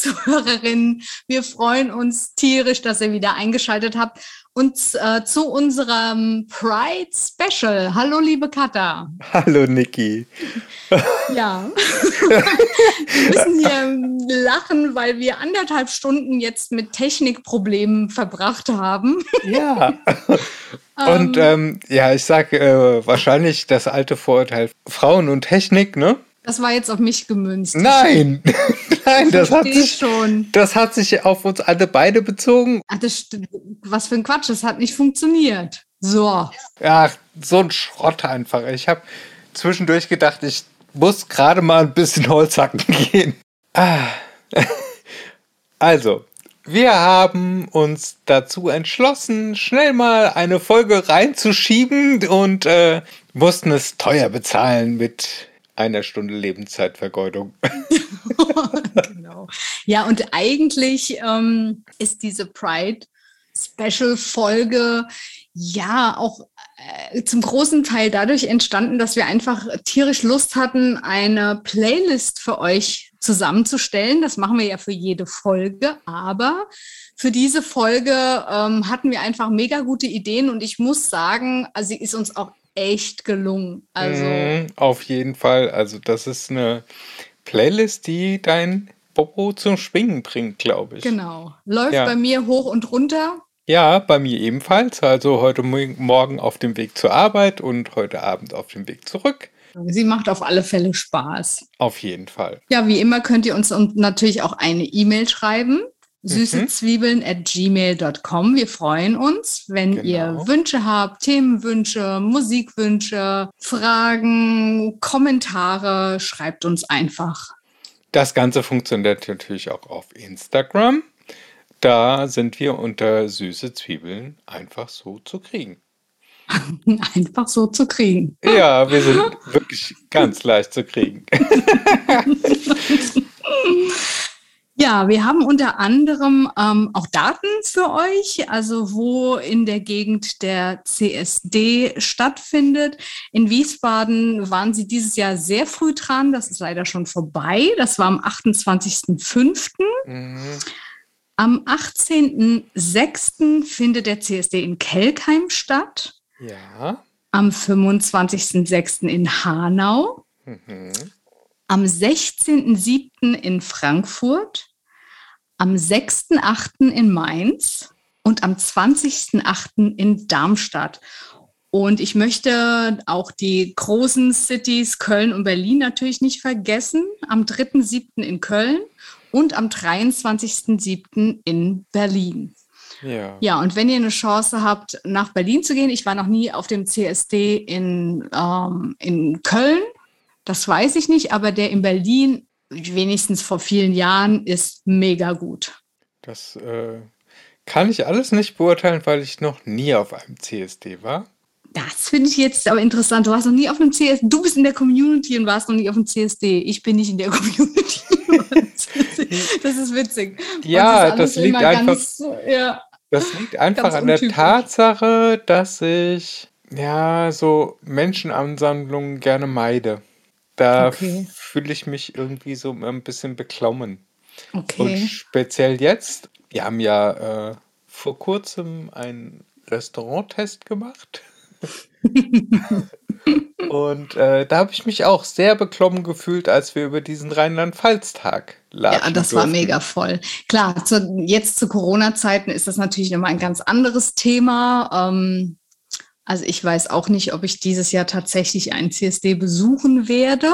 Zuhörerinnen, wir freuen uns tierisch, dass ihr wieder eingeschaltet habt und äh, zu unserem Pride Special. Hallo, liebe Katha. Hallo, Niki. Ja, wir müssen hier lachen, weil wir anderthalb Stunden jetzt mit Technikproblemen verbracht haben. Ja. Und ähm, ja, ich sage äh, wahrscheinlich das alte Vorurteil Frauen und Technik, ne? Das war jetzt auf mich gemünzt. Nein, nein, das hat, sich, schon. das hat sich auf uns alle beide bezogen. Ach, das, was für ein Quatsch, das hat nicht funktioniert. So. Ja, so ein Schrott einfach. Ich habe zwischendurch gedacht, ich muss gerade mal ein bisschen Holz hacken gehen. Ah. Also, wir haben uns dazu entschlossen, schnell mal eine Folge reinzuschieben und äh, mussten es teuer bezahlen mit einer Stunde Lebenszeitvergeudung. genau. Ja, und eigentlich ähm, ist diese Pride Special Folge ja auch äh, zum großen Teil dadurch entstanden, dass wir einfach tierisch Lust hatten, eine Playlist für euch zusammenzustellen. Das machen wir ja für jede Folge, aber für diese Folge ähm, hatten wir einfach mega gute Ideen und ich muss sagen, also sie ist uns auch echt gelungen. Also mm, auf jeden Fall. Also das ist eine Playlist, die dein Bobo zum Schwingen bringt, glaube ich. Genau. Läuft ja. bei mir hoch und runter. Ja, bei mir ebenfalls. Also heute Morgen auf dem Weg zur Arbeit und heute Abend auf dem Weg zurück. Sie macht auf alle Fälle Spaß. Auf jeden Fall. Ja, wie immer könnt ihr uns natürlich auch eine E-Mail schreiben süßezwiebeln at gmail.com. Wir freuen uns, wenn genau. ihr Wünsche habt, Themenwünsche, Musikwünsche, Fragen, Kommentare, schreibt uns einfach. Das Ganze funktioniert natürlich auch auf Instagram. Da sind wir unter süße Zwiebeln einfach so zu kriegen. einfach so zu kriegen. Ja, wir sind wirklich ganz leicht zu kriegen. Ja, wir haben unter anderem ähm, auch Daten für euch, also wo in der Gegend der CSD stattfindet. In Wiesbaden waren sie dieses Jahr sehr früh dran. Das ist leider schon vorbei. Das war am 28.05. Mhm. Am 18.06. findet der CSD in Kelkheim statt. Ja. Am 25.06. in Hanau. Mhm am 16.07. in Frankfurt, am 6.08. in Mainz und am 20.08. in Darmstadt. Und ich möchte auch die großen Cities Köln und Berlin natürlich nicht vergessen. Am 3.7. in Köln und am 23.7. in Berlin. Ja. ja, und wenn ihr eine Chance habt, nach Berlin zu gehen, ich war noch nie auf dem CSD in, ähm, in Köln, das weiß ich nicht, aber der in Berlin, wenigstens vor vielen Jahren, ist mega gut. Das äh, kann ich alles nicht beurteilen, weil ich noch nie auf einem CSD war. Das finde ich jetzt aber interessant. Du warst noch nie auf einem CSD. Du bist in der Community und warst noch nie auf einem CSD. Ich bin nicht in der Community. das ist witzig. Ja, das, das liegt einfach. Ganz, ja, das liegt einfach an der Tatsache, dass ich ja so Menschenansammlungen gerne meide. Da okay. fühle ich mich irgendwie so ein bisschen beklommen. Okay. Und speziell jetzt, wir haben ja äh, vor kurzem einen Restauranttest gemacht. Und äh, da habe ich mich auch sehr beklommen gefühlt, als wir über diesen Rheinland-Pfalz-Tag lagen. Ja, das durften. war mega voll. Klar, zu, jetzt zu Corona-Zeiten ist das natürlich nochmal ein ganz anderes Thema. Ähm, also ich weiß auch nicht, ob ich dieses Jahr tatsächlich einen CSD besuchen werde.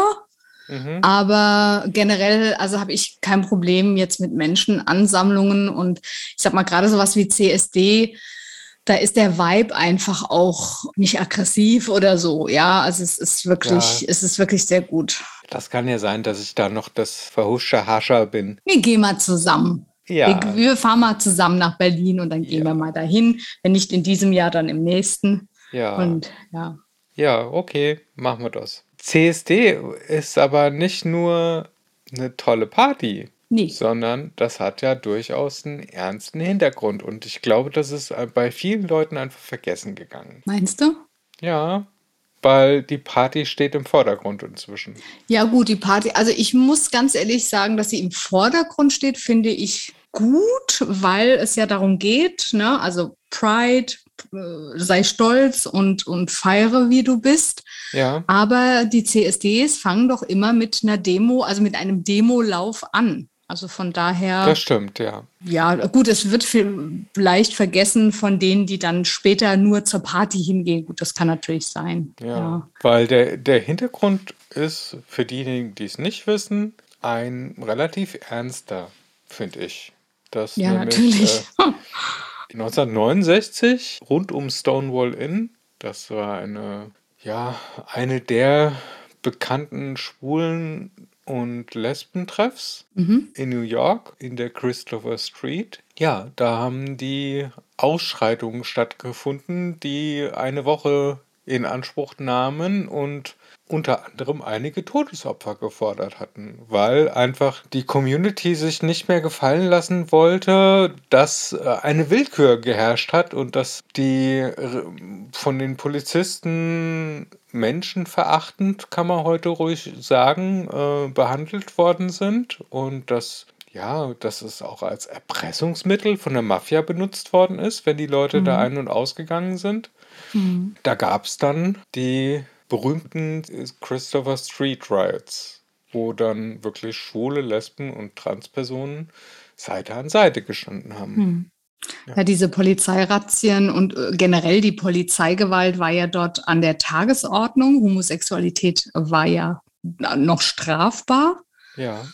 Mhm. Aber generell, also habe ich kein Problem jetzt mit Menschenansammlungen und ich sag mal gerade sowas wie CSD, da ist der Vibe einfach auch nicht aggressiv oder so. Ja, also es ist wirklich, ja. es ist wirklich sehr gut. Das kann ja sein, dass ich da noch das verhuschte Hascher bin. Wir gehen mal zusammen. Ja. Wir, wir fahren mal zusammen nach Berlin und dann gehen ja. wir mal dahin. Wenn nicht in diesem Jahr, dann im nächsten. Ja. Und ja. Ja, okay, machen wir das. CSD ist aber nicht nur eine tolle Party, nee. sondern das hat ja durchaus einen ernsten Hintergrund. Und ich glaube, das ist bei vielen Leuten einfach vergessen gegangen. Meinst du? Ja, weil die Party steht im Vordergrund inzwischen. Ja, gut, die Party. Also ich muss ganz ehrlich sagen, dass sie im Vordergrund steht, finde ich gut, weil es ja darum geht, ne? also Pride, sei stolz und, und feiere, wie du bist. Ja. Aber die CSDs fangen doch immer mit einer Demo, also mit einem Demolauf an. Also von daher. Das stimmt, ja. Ja, gut, es wird vielleicht vergessen von denen, die dann später nur zur Party hingehen. Gut, das kann natürlich sein. Ja, ja. weil der, der Hintergrund ist, für diejenigen, die es nicht wissen, ein relativ ernster, finde ich. Das ja, nämlich, natürlich. Äh, 1969 rund um Stonewall Inn, das war eine, ja, eine der bekannten schwulen und Lesbentreffs mhm. in New York in der Christopher Street. Ja, da haben die Ausschreitungen stattgefunden, die eine Woche in Anspruch nahmen und unter anderem einige Todesopfer gefordert hatten, weil einfach die Community sich nicht mehr gefallen lassen wollte, dass äh, eine Willkür geherrscht hat und dass die äh, von den Polizisten menschenverachtend, kann man heute ruhig sagen, äh, behandelt worden sind und dass ja, dass es auch als Erpressungsmittel von der Mafia benutzt worden ist, wenn die Leute mhm. da ein- und ausgegangen sind. Mhm. Da gab es dann die berühmten Christopher Street Riots, wo dann wirklich schwule, Lesben und Transpersonen Seite an Seite gestanden haben. Hm. Ja. ja. diese Polizeirazzien und äh, generell die Polizeigewalt war ja dort an der Tagesordnung. Homosexualität war ja noch strafbar. Ja.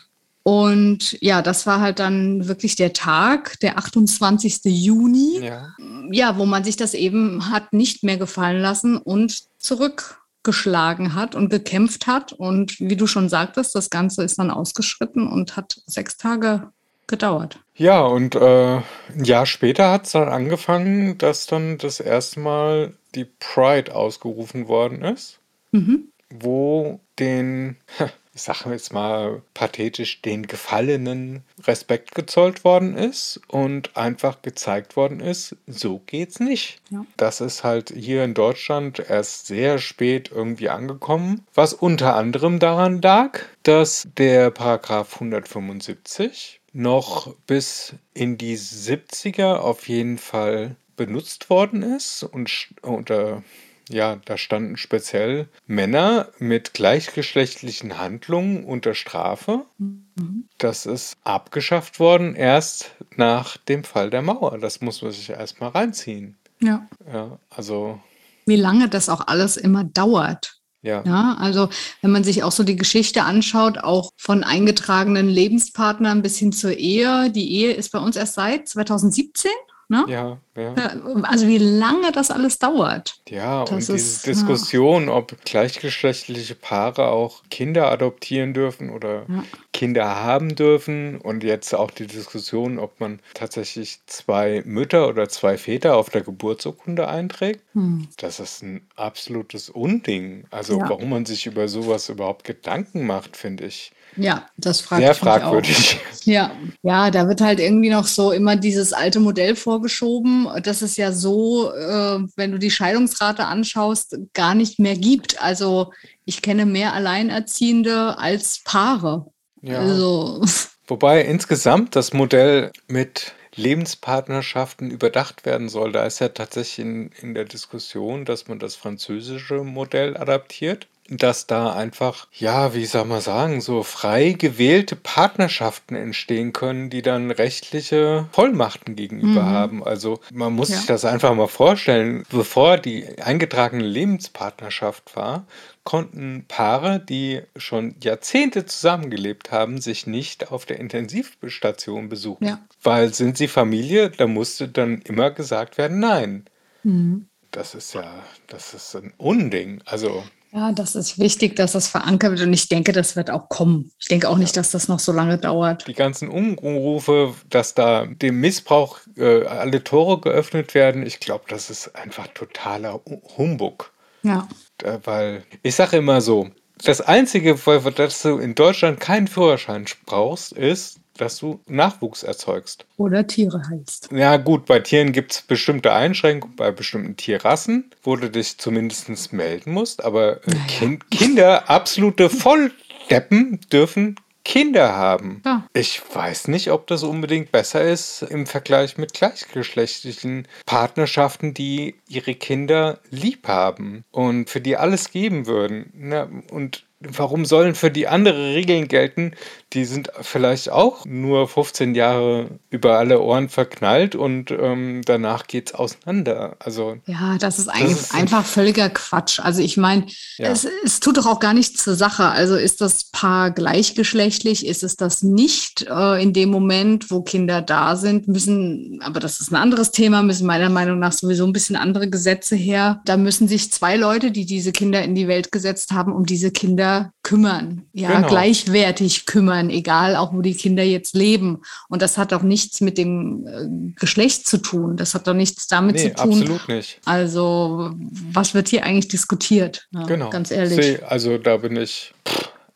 Und ja, das war halt dann wirklich der Tag, der 28. Juni, ja. ja, wo man sich das eben hat nicht mehr gefallen lassen und zurück geschlagen hat und gekämpft hat. Und wie du schon sagtest, das Ganze ist dann ausgeschritten und hat sechs Tage gedauert. Ja, und äh, ein Jahr später hat es dann angefangen, dass dann das erste Mal die Pride ausgerufen worden ist, mhm. wo den ich sage jetzt mal pathetisch, den Gefallenen Respekt gezollt worden ist und einfach gezeigt worden ist, so geht's nicht. Ja. Das ist halt hier in Deutschland erst sehr spät irgendwie angekommen, was unter anderem daran lag, dass der Paragraph 175 noch bis in die 70er auf jeden Fall benutzt worden ist und unter ja, da standen speziell Männer mit gleichgeschlechtlichen Handlungen unter Strafe. Mhm. Das ist abgeschafft worden erst nach dem Fall der Mauer. Das muss man sich erstmal reinziehen. Ja. Ja, also. Wie lange das auch alles immer dauert. Ja. ja. Also wenn man sich auch so die Geschichte anschaut, auch von eingetragenen Lebenspartnern bis hin zur Ehe. Die Ehe ist bei uns erst seit 2017. Ne? Ja, ja. Also wie lange das alles dauert. Ja, das und diese ist, Diskussion, ja. ob gleichgeschlechtliche Paare auch Kinder adoptieren dürfen oder ja. Kinder haben dürfen und jetzt auch die Diskussion, ob man tatsächlich zwei Mütter oder zwei Väter auf der Geburtsurkunde einträgt, hm. das ist ein absolutes Unding. Also ja. warum man sich über sowas überhaupt Gedanken macht, finde ich. Ja, das fragt Sehr fragwürdig. Ja, ja, da wird halt irgendwie noch so immer dieses alte Modell vorgeschoben, das es ja so, äh, wenn du die Scheidungsrate anschaust, gar nicht mehr gibt. Also ich kenne mehr Alleinerziehende als Paare. Ja. Also. Wobei insgesamt das Modell mit Lebenspartnerschaften überdacht werden soll. Da ist ja tatsächlich in, in der Diskussion, dass man das französische Modell adaptiert dass da einfach, ja, wie soll man sagen, so frei gewählte Partnerschaften entstehen können, die dann rechtliche Vollmachten gegenüber mhm. haben. Also man muss ja. sich das einfach mal vorstellen. Bevor die eingetragene Lebenspartnerschaft war, konnten Paare, die schon Jahrzehnte zusammengelebt haben, sich nicht auf der Intensivstation besuchen. Ja. Weil sind sie Familie, da musste dann immer gesagt werden, nein. Mhm. Das ist ja, das ist ein Unding. Also ja, das ist wichtig, dass das verankert wird und ich denke, das wird auch kommen. Ich denke auch nicht, dass das noch so lange dauert. Die ganzen Umrufe, dass da dem Missbrauch äh, alle Tore geöffnet werden, ich glaube, das ist einfach totaler Humbug. Ja. Da, weil ich sage immer so, das Einzige, dass du in Deutschland keinen Führerschein brauchst, ist, dass du Nachwuchs erzeugst. Oder Tiere heilst. Ja, gut, bei Tieren gibt es bestimmte Einschränkungen, bei bestimmten Tierrassen, wo du dich zumindest melden musst. Aber äh, naja. kind, Kinder, absolute Volldeppen, dürfen Kinder haben. Ja. Ich weiß nicht, ob das unbedingt besser ist im Vergleich mit gleichgeschlechtlichen Partnerschaften, die ihre Kinder lieb haben und für die alles geben würden. Na, und warum sollen für die andere Regeln gelten? Die sind vielleicht auch nur 15 Jahre über alle Ohren verknallt und ähm, danach es auseinander. Also ja, das ist eigentlich das ist einfach völliger Quatsch. Also ich meine, ja. es, es, tut doch auch gar nichts zur Sache. Also ist das Paar gleichgeschlechtlich? Ist es das nicht äh, in dem Moment, wo Kinder da sind? Müssen, aber das ist ein anderes Thema, müssen meiner Meinung nach sowieso ein bisschen andere Gesetze her. Da müssen sich zwei Leute, die diese Kinder in die Welt gesetzt haben, um diese Kinder Kinder kümmern, ja, genau. gleichwertig kümmern, egal auch wo die Kinder jetzt leben. Und das hat auch nichts mit dem äh, Geschlecht zu tun. Das hat doch nichts damit nee, zu tun. Absolut nicht. Also, was wird hier eigentlich diskutiert? Ja, genau. Ganz ehrlich. Also, da bin ich.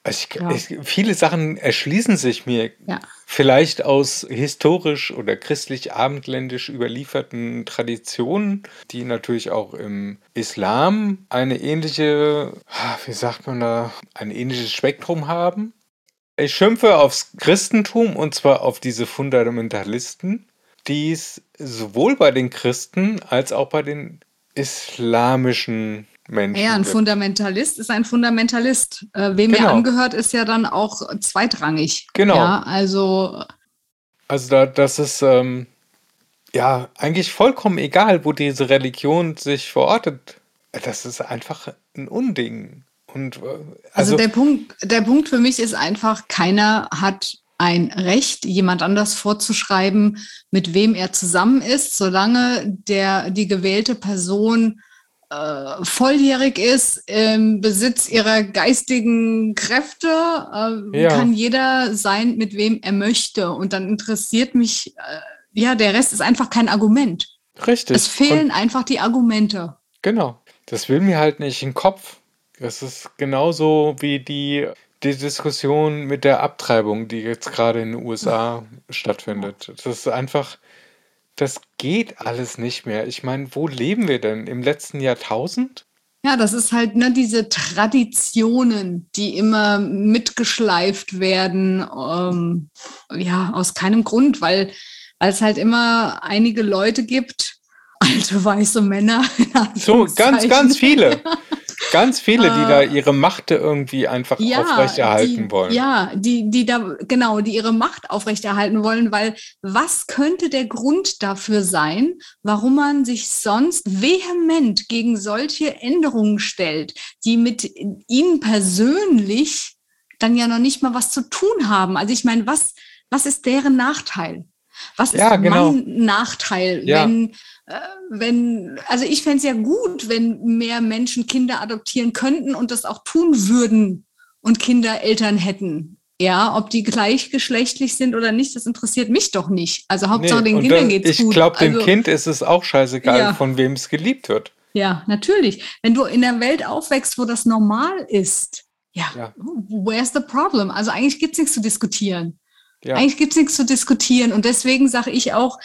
Ich, ja. ich, viele Sachen erschließen sich mir ja. vielleicht aus historisch oder christlich-abendländisch überlieferten Traditionen, die natürlich auch im Islam eine ähnliche, wie sagt man da, ein ähnliches Spektrum haben. Ich schimpfe aufs Christentum und zwar auf diese Fundamentalisten, die es sowohl bei den Christen als auch bei den islamischen Menschen. Ja, ein Fundamentalist ist ein Fundamentalist. Äh, wem genau. er angehört, ist ja dann auch zweitrangig. Genau. Ja, also. Also da, das ist ähm, ja eigentlich vollkommen egal, wo diese Religion sich verortet. Das ist einfach ein Unding. Und, äh, also, also der Punkt, der Punkt für mich ist einfach, keiner hat ein Recht, jemand anders vorzuschreiben, mit wem er zusammen ist, solange der, die gewählte Person äh, volljährig ist, im Besitz ihrer geistigen Kräfte, äh, ja. kann jeder sein, mit wem er möchte. Und dann interessiert mich, äh, ja, der Rest ist einfach kein Argument. Richtig. Es fehlen Und einfach die Argumente. Genau. Das will mir halt nicht in den Kopf. Das ist genauso wie die, die Diskussion mit der Abtreibung, die jetzt gerade in den USA stattfindet. Das ist einfach, das geht alles nicht mehr. Ich meine, wo leben wir denn? Im letzten Jahrtausend? Ja, das ist halt ne, diese Traditionen, die immer mitgeschleift werden. Ähm, ja, aus keinem Grund, weil, weil es halt immer einige Leute gibt, alte weiße Männer. So, ganz, ganz viele. Ganz viele, die da äh, ihre Macht irgendwie einfach ja, aufrechterhalten die, wollen. Ja, die, die da, genau, die ihre Macht aufrechterhalten wollen, weil was könnte der Grund dafür sein, warum man sich sonst vehement gegen solche Änderungen stellt, die mit ihnen persönlich dann ja noch nicht mal was zu tun haben? Also ich meine, was, was ist deren Nachteil? Was ja, ist genau. mein Nachteil, ja. wenn äh, wenn, also ich fände es ja gut, wenn mehr Menschen Kinder adoptieren könnten und das auch tun würden und Kinder Eltern hätten. Ja, ob die gleichgeschlechtlich sind oder nicht, das interessiert mich doch nicht. Also Hauptsache nee, den Kindern geht es gut. Ich glaube, dem also, Kind ist es auch scheißegal, ja. von wem es geliebt wird. Ja, natürlich. Wenn du in einer Welt aufwächst, wo das normal ist, ja, ja. where's the problem? Also eigentlich gibt es nichts zu diskutieren. Ja. Eigentlich gibt es nichts zu diskutieren. Und deswegen sage ich auch,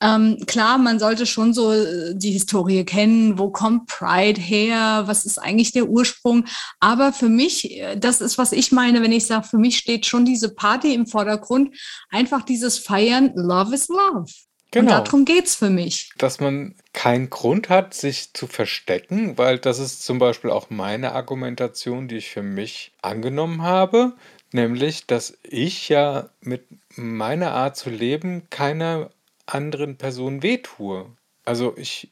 ähm, klar, man sollte schon so äh, die Historie kennen, wo kommt Pride her, was ist eigentlich der Ursprung. Aber für mich, äh, das ist, was ich meine, wenn ich sage, für mich steht schon diese Party im Vordergrund, einfach dieses Feiern, Love is Love. Genau. Und darum geht es für mich. Dass man keinen Grund hat, sich zu verstecken, weil das ist zum Beispiel auch meine Argumentation, die ich für mich angenommen habe, nämlich, dass ich ja mit meiner Art zu leben keiner anderen Personen wehtue. Also ich.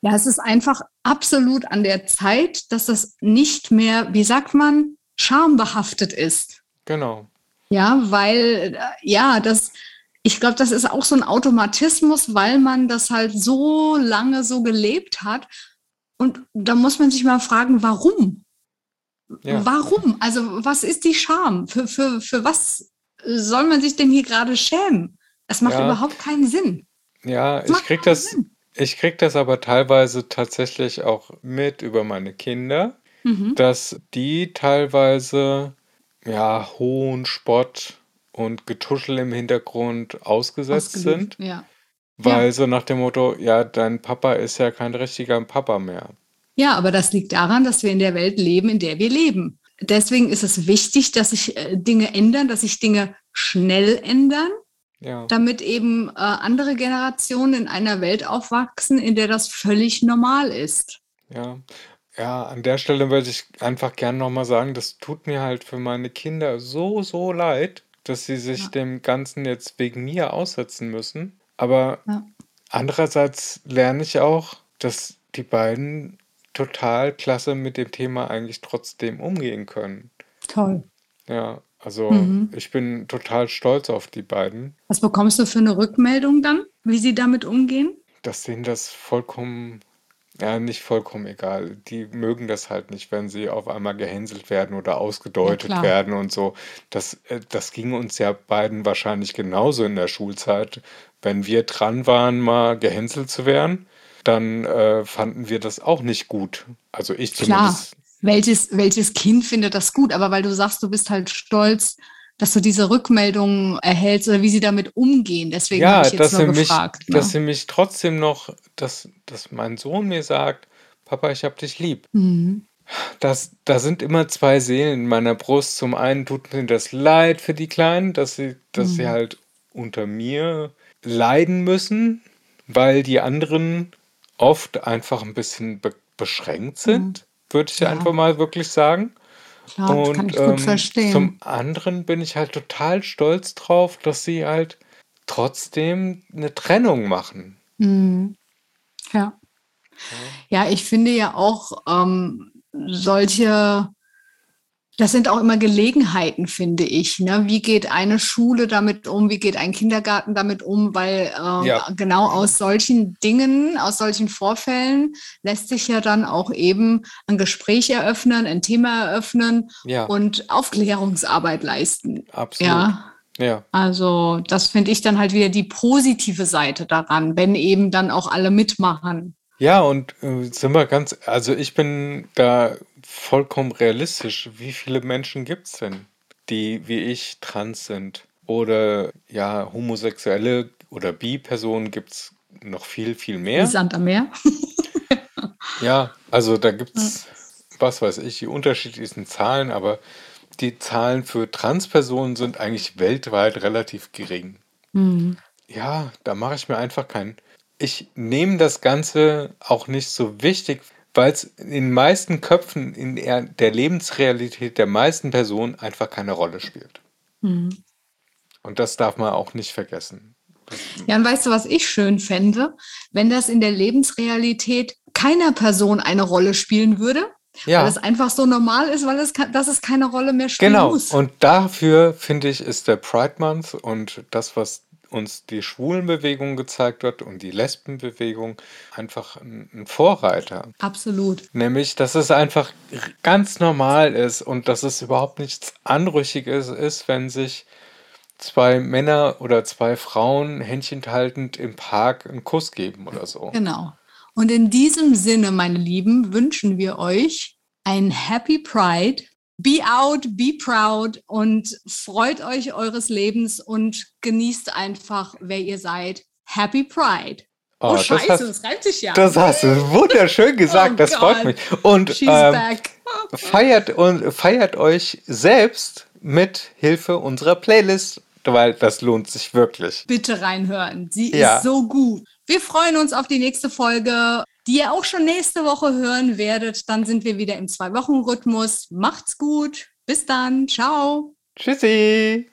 Ja, es ist einfach absolut an der Zeit, dass das nicht mehr, wie sagt man, schambehaftet ist. Genau. Ja, weil, äh, ja, das, ich glaube, das ist auch so ein Automatismus, weil man das halt so lange so gelebt hat. Und da muss man sich mal fragen, warum? Ja. Warum? Also, was ist die Scham? Für, für, für was soll man sich denn hier gerade schämen? Es macht ja. überhaupt keinen Sinn. Ja, ich krieg das, ich krieg das aber teilweise tatsächlich auch mit über meine Kinder, mhm. dass die teilweise ja hohen Spott und Getuschel im Hintergrund ausgesetzt sind. Ja. Weil ja. so nach dem Motto, ja, dein Papa ist ja kein richtiger Papa mehr. Ja, aber das liegt daran, dass wir in der Welt leben, in der wir leben. Deswegen ist es wichtig, dass sich äh, Dinge ändern, dass sich Dinge schnell ändern, ja. damit eben äh, andere Generationen in einer Welt aufwachsen, in der das völlig normal ist. Ja, ja, an der Stelle würde ich einfach gerne nochmal sagen, das tut mir halt für meine Kinder so, so leid, dass sie sich ja. dem Ganzen jetzt wegen mir aussetzen müssen. Aber ja. andererseits lerne ich auch, dass die beiden total klasse mit dem Thema eigentlich trotzdem umgehen können. Toll. Ja, also mhm. ich bin total stolz auf die beiden. Was bekommst du für eine Rückmeldung dann, wie sie damit umgehen? Dass denen das vollkommen, ja, nicht vollkommen egal. Die mögen das halt nicht, wenn sie auf einmal gehänselt werden oder ausgedeutet ja, werden und so. Das, äh, das ging uns ja beiden wahrscheinlich genauso in der Schulzeit. Wenn wir dran waren, mal gehänselt zu werden, dann äh, fanden wir das auch nicht gut. Also ich zumindest. Klar. Welches, welches Kind findet das gut? Aber weil du sagst, du bist halt stolz, dass du diese Rückmeldungen erhältst oder wie sie damit umgehen. Deswegen ja, habe ich jetzt nur gefragt. Mich, ne? Dass sie mich trotzdem noch, dass, dass mein Sohn mir sagt, Papa, ich hab dich lieb. Mhm. Das, da sind immer zwei Seelen in meiner Brust. Zum einen tut mir das leid für die Kleinen, dass sie, dass mhm. sie halt unter mir leiden müssen, weil die anderen oft einfach ein bisschen be beschränkt sind, mhm. würde ich ja. einfach mal wirklich sagen. Klar, und kann ich gut ähm, verstehen. zum anderen bin ich halt total stolz drauf, dass sie halt trotzdem eine Trennung machen. Mhm. Ja. ja. ich finde ja auch ähm, solche das sind auch immer Gelegenheiten, finde ich. Ne? Wie geht eine Schule damit um? Wie geht ein Kindergarten damit um? Weil äh, ja. genau aus solchen Dingen, aus solchen Vorfällen lässt sich ja dann auch eben ein Gespräch eröffnen, ein Thema eröffnen ja. und Aufklärungsarbeit leisten. Absolut. Ja. Ja. Also das finde ich dann halt wieder die positive Seite daran, wenn eben dann auch alle mitmachen. Ja, und äh, sind wir ganz, also ich bin da vollkommen realistisch. Wie viele Menschen gibt es denn, die wie ich trans sind? Oder ja, homosexuelle oder Bi-Personen gibt es noch viel, viel mehr. Wie Sand am Meer. ja, also da gibt es, was weiß ich, die unterschiedlichsten Zahlen, aber die Zahlen für Transpersonen sind eigentlich weltweit relativ gering. Mhm. Ja, da mache ich mir einfach keinen ich nehme das Ganze auch nicht so wichtig, weil es in den meisten Köpfen, in der Lebensrealität der meisten Personen einfach keine Rolle spielt. Mhm. Und das darf man auch nicht vergessen. Ja, und weißt du, was ich schön fände? Wenn das in der Lebensrealität keiner Person eine Rolle spielen würde, ja. weil es einfach so normal ist, weil es, dass es keine Rolle mehr spielen genau. muss. Genau, und dafür, finde ich, ist der Pride Month und das, was uns die Schwulenbewegung gezeigt wird und die Lesbenbewegung einfach ein, Vorreiter. Absolut. Nämlich, dass es einfach ganz normal ist und dass es überhaupt nichts Anrüchiges ist, wenn sich zwei Männer oder zwei Frauen händchenhaltend im Park einen Kuss geben oder so. Genau. Und in diesem Sinne, meine Lieben, wünschen wir euch ein Happy Pride be out, be proud und freut euch eures Lebens und genießt einfach, wer ihr seid. Happy Pride. Oh, oh Scheiße, das, hast, das reimt sich ja. Das hast du wunderschön gesagt, oh das God. freut mich. Und ähm, feiert, und feiert euch selbst mit Hilfe unserer Playlist, weil das lohnt sich wirklich. Bitte reinhören, sie ja. ist so gut. Wir freuen uns auf die nächste Folge die ihr auch schon nächste Woche hören werdet. Dann sind wir wieder im Zwei-Wochen-Rhythmus. Macht's gut. Bis dann. Ciao. Tschüssi.